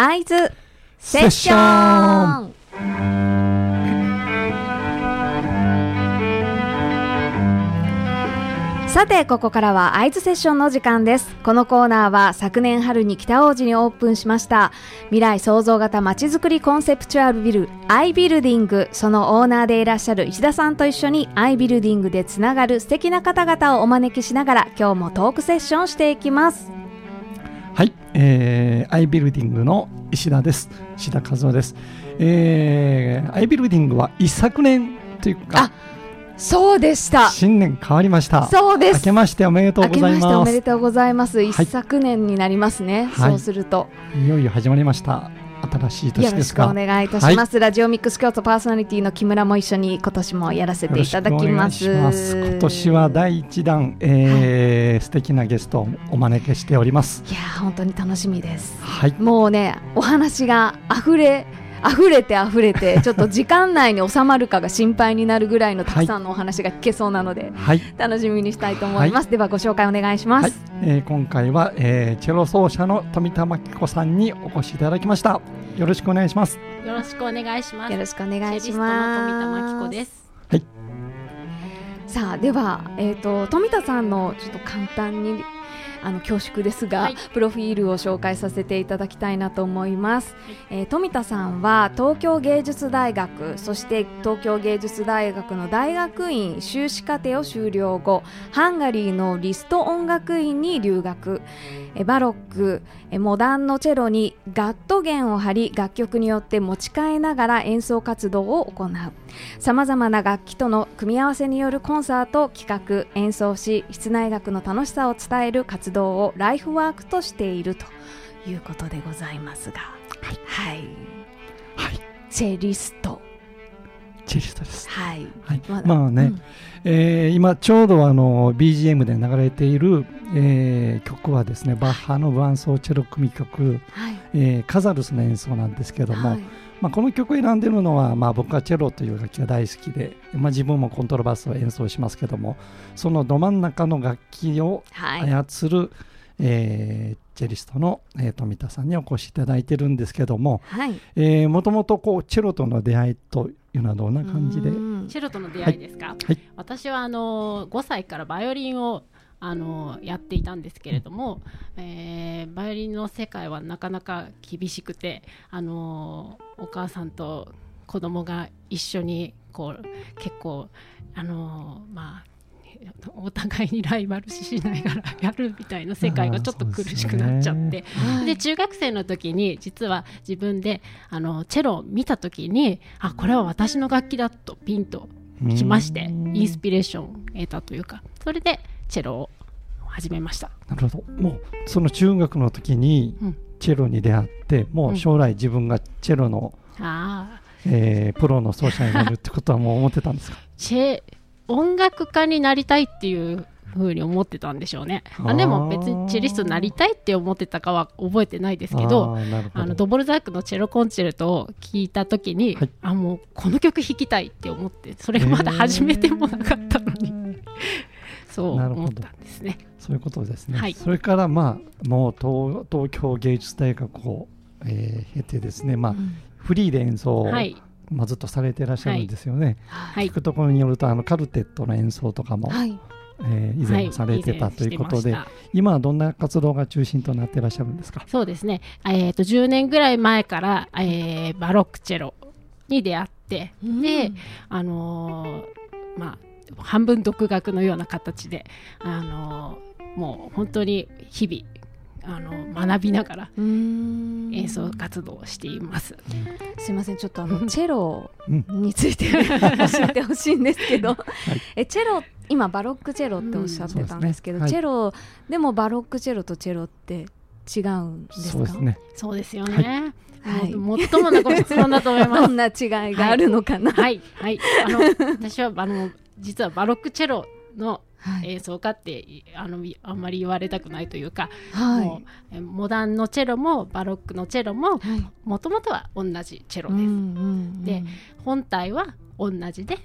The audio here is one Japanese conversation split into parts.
会津セッション。さてここからは会津セッションの時間です。このコーナーは昨年春に北大路にオープンしました。未来創造型まちづくりコンセプチュアルビルアイビルディング。そのオーナーでいらっしゃる石田さんと一緒にアイビルディングでつながる素敵な方々をお招きしながら今日もトークセッションしていきます。はい、えー、アイビルディングの石田です。石田和夫です。えー、アイビルディングは一昨年というかあ、そうでした新年変わりました。そうです明けましておめでとうございます。しておめでとうございます。い一昨年になりますね。はいそうすると、いよいよ始まりました。新しいよ年ですが。ろしくお願いいたします。ラジオミックス京都パーソナリティの木村も一緒に今年もやらせていただきます。今年は第一弾、えー素敵なゲストをお招きしております。いやー本当に楽しみです。はい。もうねお話が溢れ溢れて溢れて ちょっと時間内に収まるかが心配になるぐらいのたくさんのお話が聞けそうなので、はい。楽しみにしたいと思います。ではご紹介お願いしまはいす。、えー今回は、えーチェロ奏者の富田真紀子さんにお越しいただきました。よろしくお願いします。よろしくお願いします。よろしくお願いしチェリストのます。富田真紀子です。さあでは、えー、と富田さんのちょっと簡単にあの恐縮ですが、はい。プロフィールを紹介させていただきたいなと思います、えー富田さんは東京芸術大学そして東京芸術大学の大学院修士課程を修了後ハンガリーのリスト音楽院に留学。えーバロックえーモダンのチェロにガット弦を張り楽曲によって持ち替えながら演奏活動を行う。さまざまな楽器との組み合わせによるコンサートを企画演奏し室内楽の楽しさを伝える活動をライフワークとしているということでございますが。はい。はい、はい。チェリスト。チェリストです。はい。はい。ままあね、うん。えー今ちょうどあの BGM で流れている、えー曲はですねバッハの伴奏チェロ組曲、はい。えーカザルスの演奏なんですけども、はいまあ、この曲を選んでるのは、まあ、僕はチェロという楽器が大好きで、まあ、自分もコントラバスを演奏しますけどもそのど真ん中の楽器をはい。操る、えーチェリストの、えー富田さんにお越しいただいてるんですけどもはい。もともとこうチェロとの出会いというのはどんな感じで？うん。チェロとの出会いですか？はい。私はあの5歳からバイオリンをあのやっていたんですけれども、えーバイオリンの世界はなかなか厳しくて、あのお母さんと子供が一緒にこう結構あのまあお互いにライバル視しながらやるみたいな世界がちょっと苦しくなっちゃって、はい。で中学生の時に実は自分であのチェロを見た時にあこれは私の楽器だとピンときましてうんインスピレーションを得たというかそれでチェロを始めましたなるほどもうその中学の時にうんチェロに出会ってもう将来自分がチェロの、ああえープロの奏者になるってことはもう思ってたんですか？チェ音楽家になりたいっていうふうに思ってたんでしょうね。あでも別にチェリストになりたいって思ってたかは覚えてないですけどあのドボルザークのチェロコンチェルトを聞いた時に、はい。あもうこの曲弾きたいって思ってそれがまだ始めてもなかったのに、そうなるほど。思ったんですね。そういうことですね、はい。それからまあもう東東京芸術大学を、えー経てですね、まあ、うん。フリーで演奏を、はい、まあ、ずっとされていらっしゃるんですよね、はい。聞くところによるとあのカルテットの演奏とかも、はい。えー以前されてたということで、今はどんな活動が中心となっていらっしゃるんですか？そうですね、えー、と10年ぐらい前から、えーバロックチェロに出会って、で、あのーまあ、半分独学のような形で、あのーもう本当に日々あの学びながらうん。演奏活動をしています。すいませんちょっとあの チェロうん。について教えてほしいんですけど、えチェロ今バロックチェロっておっしゃってたんですけど、うんそうですね。チェロでもバロックチェロとチェロって違うんですか？そうですね。そうですよね。はい。もう最もなご質問だと思います。ど。んな違いがあるのかな、はい、はい、あの私はあの実はバロックチェロのはい。演奏家ってあのあんまり言われたくないというか、はい。もうえモダンのチェロもバロックのチェロもはい。もともとは同じチェロうんうです。んで本体は同じで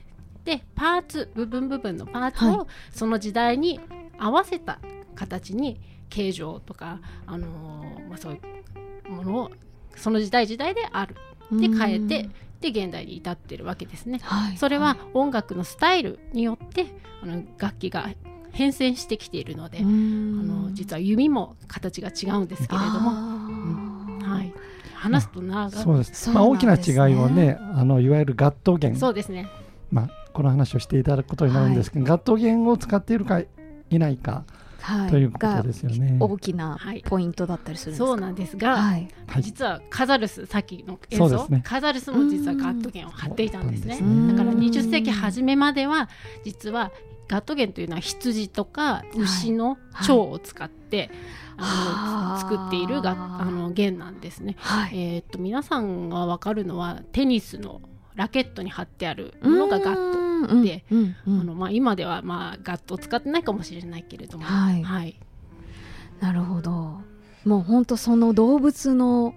でパーツ部分部分のパーツはをその時代に合わせた形に形状とか、あのーまあ、そういうものをその時代時代である。で変えてで現代に至ってるわけですね。はい。それは音楽のスタイルによってあの楽器が変遷してきているので、あの実は弓も形が違うんですけれども、もはい、話すと長そうです。そうまあ、大きな違いをねあのいわゆるガット弦。そうですね。まあ、この話をしていただくことになるんですけど、ガット弦を使っているかいないかはい。ということですよね。が大きなはい。ポイントだったりするんですか？そうなんですが、はい。はい実はカザルスさっきの演奏、そうですね。カザルスも実はガット弦を張っていたんですね。そうなんですだからね20世紀初めまでは実はガット弦というのは羊とか牛の腸を使って、あのはあ。作っているがあの弦なんですね。はい。えーっと皆さんが分かるのはテニスのラケットに貼ってあるものがガット。トでうん。うんあのまあ、今ではまあガットを使ってないかもしれないけれども、はい。はい、なるほど。もう本当その動物の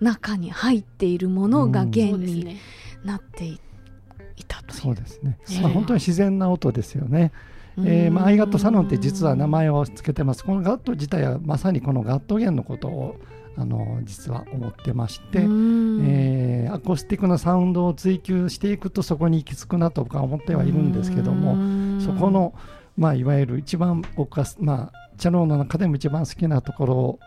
中に入っているものがうん。弦に。なっていいたという。そうですね、ええ。まあ、本当に自然な音ですよね。えーまあ、アイガットサロンって実は名前を付けてます。このガット自体はまさにこのガット弦のことをあの実は思ってまして、うんえーアコースティックなサウンドを追求していくとそこに行き着くなと僕は思ってはいるんですけども、うんそこの、まあ、いわゆる一番僕が、まあ、チャローの中でも一番好きなところ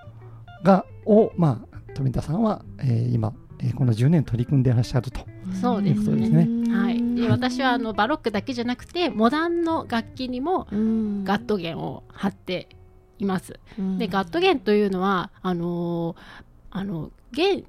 がを、まあ、富田さんは、えー今、えーこの10年取り組んでいらっしゃると。そうですそうですね。ねはい、で私はあのバロックだけじゃなくてモダンの楽器にもうんガット弦を貼っています。うんでガット弦というのはあのーあの弦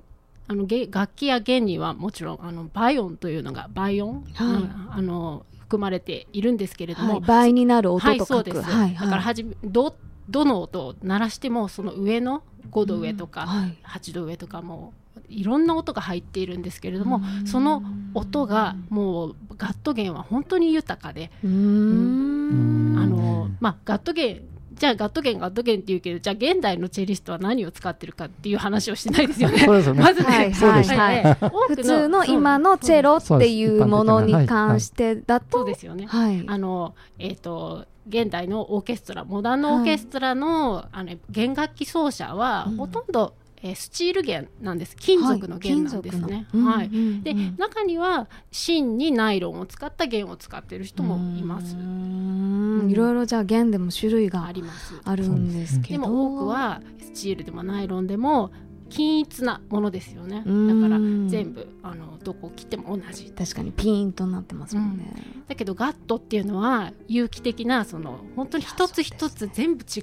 あの弦楽器や弦にはもちろんあのバイオンというのがバイオン、はい。うん。あの含まれているんですけれども、はい。倍になる音はいと書く。そうです、はいだからはじめどどの音を鳴らしてもその上の5度上とか、はい。8度上とかもいろんな音が入っているんですけれども、うん。その音がもうガット弦は本当に豊かで、うーんあのまあ、ガット弦じゃあガット弦ガット弦って言うけどじゃあ現代のチェリストは何を使ってるかっていう話をしてないですよね。そうですよね。まずね、はいはいはい。多く普通の今のチェロっていうものに関してだそうとですよね。はい。あのえっ、と現代のオーケストラモダンのオーケストラの,、あの弦楽器奏者は、うん。ほとんど、えースチール弦なんです。金属の弦なんですね。はい。で、中には芯にナイロンを使った弦を使っている人もいます。うん。いろいろじゃあ弦でも種類があります。あるんですけど。でも多くはスチールでもナイロンでも均一なものですよね。だうん。から全部あのどこを切っても同じ。確かにピーンとなってますもんね、だけどガットっていうのは有機的なその本当に一つ一つ全部違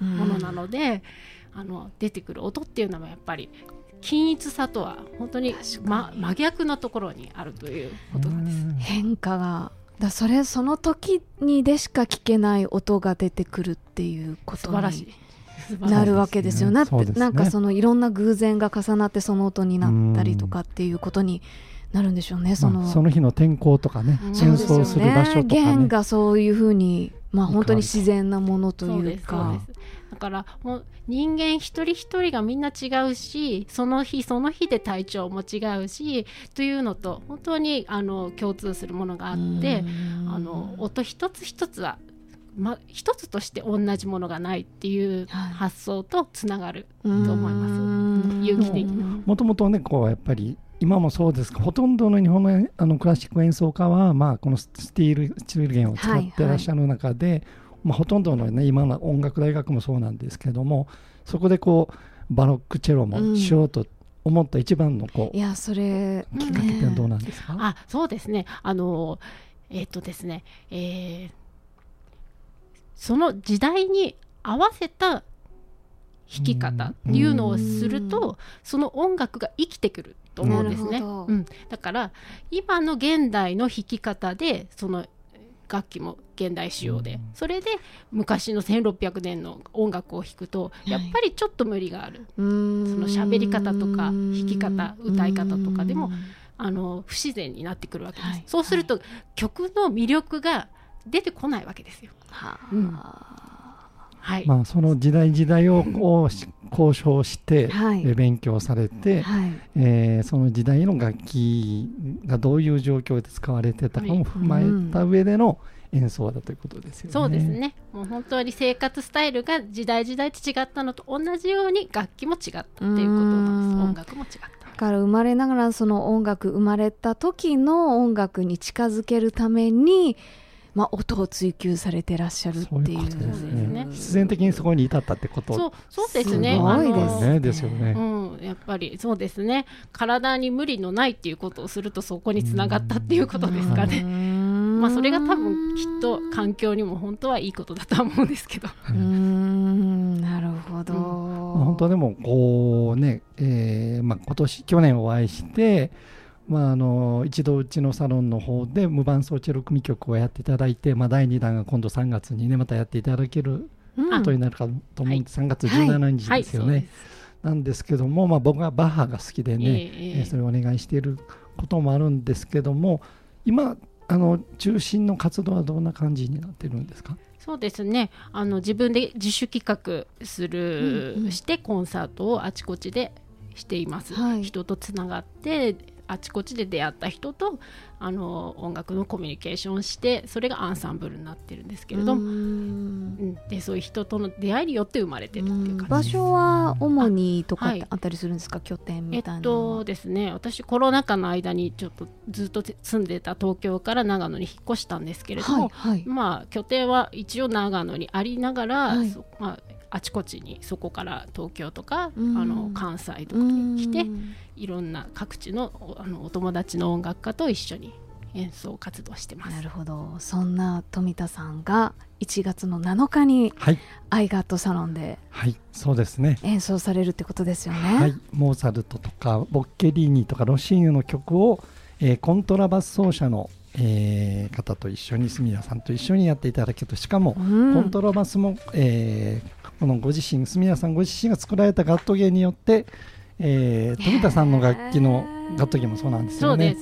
うものなので、あの出てくる音っていうのはやっぱり均一さとは本当に、ま、真逆のところにあるということなんです。変化が。だそれその時にでしか聞けない音が出てくるっていうことに なるわけですよ。なってそうですね。なんかそのいろんな偶然が重なってその音になったりとかっていうことになるんでしょうね。その,、まあその日の天候とかね、うん。演奏する場所とか弦ね。がそういうふうにまあ本当に自然なものというそうですそうかですだからもう人間一人一人がみんな違うしその日その日で体調も違うしというのと本当にあの共通するものがあってうん。あの音一つ一つは、ま、一つとして同じものがないっていうはい。発想とつながるとうん思います。有機的な。もともとね、こうやっぱり今もそうですが、ほとんどの日本のあのクラシック演奏家は、まあ、このスティール、スチール弦を使ってらっしゃる中で、まあ、ほとんどのね、今の音楽大学もそうなんですけども、そこでこう、バロックチェロもしようと思った一番のこう、いやそれきっかけってどうなんですか、あそうですね。あのえっ、とですね、えーその時代に合わせた弾き方っていうのをすると、その音楽が生きてくると思うんですね。うん、だから今の現代の弾き方でその楽器も現代仕様で、うん。それで昔の1600年の音楽を弾くとい。やっぱりちょっと無理がある、そのその喋り方とか弾き方歌い方とかでもあの不自然になってくるわけです、はい。そうすると、曲の魅力が出てこないわけですよ。はうん。あはい、まあ、その時代時代をこうし交渉して、はい。え勉強されて、はい。えーその時代の楽器がどういう状況で使われてたかも踏まえた上での演奏だということですよね。そうですね。もう本当に生活スタイルが時代時代と違ったのと同じように楽器も違ったっていうことなんです。うん。音楽も違った。から生まれながらその音楽生まれた時の音楽に近づけるために、まあ、音を追求されてらっしゃるっていう。そうですね。うん必然的にそこに至ったってこと。そうそうですね。すごいですね。ですよね。うん、やっぱりそうですね。体に無理のないっていうことをするとそこにつながったっていうことですかね、まあそれが多分きっと環境にも本当はいいことだとは思うんですけど。うーん。なるほど、まあ本当でもこうね、えーまあ、今年去年お会いして、まあ、あの一度うちのサロンの方で無伴奏チェロ組曲をやっていただいて、まあ、第2弾が今度3月にねまたやっていただけるうん。ことになるかと思うんです、3月はい17日ですよね。はい。なんですけども、まあ、僕はバッハが好きでね、えええーそれをお願いしていることもあるんですけども今あの中心の活動はどんな感じになってるんですか？そうですね。あの自分で自主企画する、うんうん。してコンサートをあちこちでしています、はい。人とつながってあちこちで出会った人とあの音楽のコミュニケーションしてそれがアンサンブルになってるんですけれども、うーん。うん。でそういう人との出会いによって生まれてるっていう感じ場所は主にとかあはい。ったりするんですか、拠点えみたいっなのは。とですね私コロナ禍の間にちょっとずっと住んでた東京から長野に引っ越したんですけれども、はいはい。まあ拠点は一応長野にありながら、はい。そまあ、あちこちにそこから東京とか、うん。あの関西とかに来ていろんな各地のおあのお友達の音楽家と一緒に演奏活動してます。な。るほど。そんな富田さんが1月の7日にはい、アイガットサロンではい、そうですね。演奏されるってことですよね。はい、モーツァルトとかボッケリーニとかロシーニュの曲を、えーコントラバス奏者の、えー方と一緒に住谷さんと一緒にやっていただけると。しかも、うん。コントラバスも、えーこのご自身住谷さんご自身が作られたガット芸によって、えー富田さんの楽器のガット芸もそうなんですよね。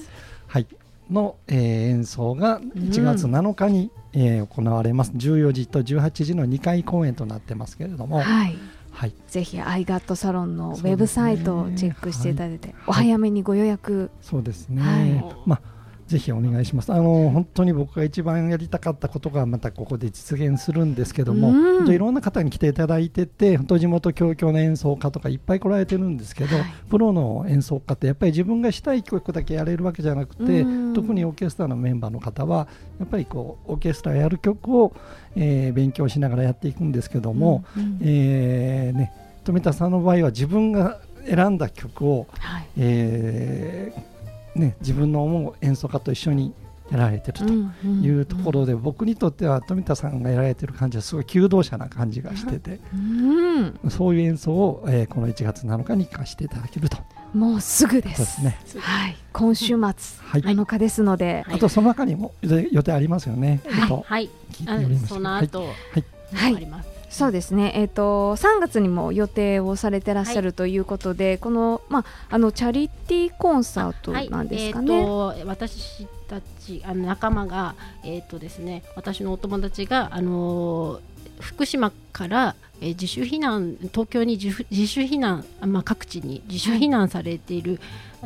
はい、の、えー演奏が1月7日に、えー行われます。14時と18時の2回公演となってますけれども、はい。はい、ぜひアイガットサロンのウェブサイトをチェックしていただいて、はい。お早めにご予約、そうですね、はい。まあぜひお願いします。あの本当に僕が一番やりたかったことがまたここで実現するんですけども、うん。本当いろんな方に来ていただいてて本当地元教協の演奏家とかいっぱい来られてるんですけど、はい。プロの演奏家ってやっぱり自分がしたい曲だけやれるわけじゃなくて、うん。特にオーケストラのメンバーの方はやっぱりこうオーケストラやる曲を、えー勉強しながらやっていくんですけども、うんうん。えーね、富田さんの場合は自分が選んだ曲を、はい。えーね、自分の思う演奏家と一緒にやられてるというところで、僕にとっては富田さんがやられてる感じはすごい求道者な感じがしてて、うん。そういう演奏を、えーこの1月7日に聴かせていただけると。もうすぐでそうですすね。はい、今週末はい。7日ですので、はいあとその中にも予定ありますよね。はい。えっとはい。聞いてあおりましたその後、はい。はい。あります。そうですね、えー、と3月にも予定をされてらっしゃるということで、この,、まあ、あのチャリティーコンサートなんですかね。はい、えー、と私たちあの仲間がえっ、とですね私のお友達があのー福島から、えー自主避難東京に自主自主避難あまあ各地に自主避難されている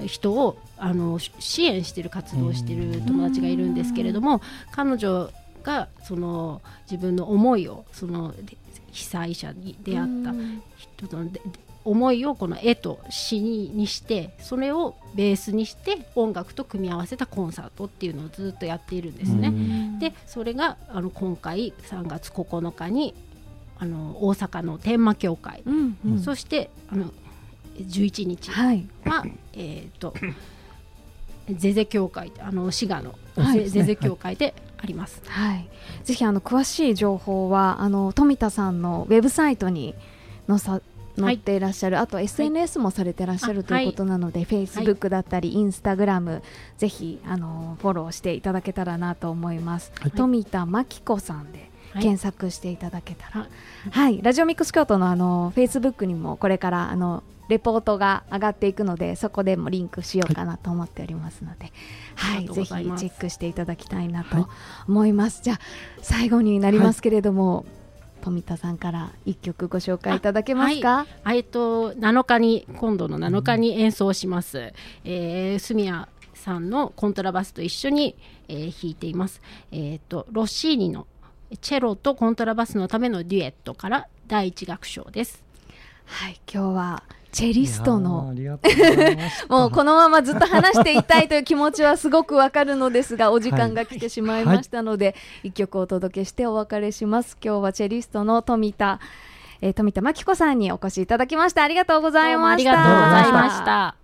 人を、あのし支援している活動をしている友達がいるんですけれども彼女がその自分の思いをその被災者に出会ったうん。人ので思いをこの絵と詩ににしてそれをベースにして音楽と組み合わせたコンサートっていうのをずっとやっているんですね。うん。でそれがあの今回3月9日にあの大阪の天満教会、うん。うん。そしてあの11日。はい、は、えー、とゼゼ教会あの滋賀のはい。ゼゼゼ教会であります。はい、ぜひあの詳しい情報はあの富田さんのウェブサイトに載さ載っていらっしゃる、あと SNS もされてらっしゃるあということなので、Facebook だったり、インスタグラムぜひあのフォローしていただけたらなと思います。はい。富田真紀子さんではい。検索していただけたら、ははい、ラジオミックス京都のあの Facebook にもこれからあのレポートが上がっていくのでそこでもリンクしようかなと思っておりますので、はありがとういぜひチェックしていただきたいなはいと思います。じゃあ最後になりますけれども、富田さんから一曲ご紹介いただけますか？あえっと7日に今度の7日に演奏します、えー、住谷さんのコントラバスと一緒に、えー弾いています、えっとロッシーニのチェロとコントラバスのためのデュエットから第一楽章ですはい今日はチェリストの もうこのままずっと話していたいという気持ちはすごくわかるのですが、お時間が来てしまいましたので、一曲お届けしてお別れします。今日はチェリストの富田、えー富田真紀子さんにお越しいただきました。ありがとうございました。どうもありがとうございました。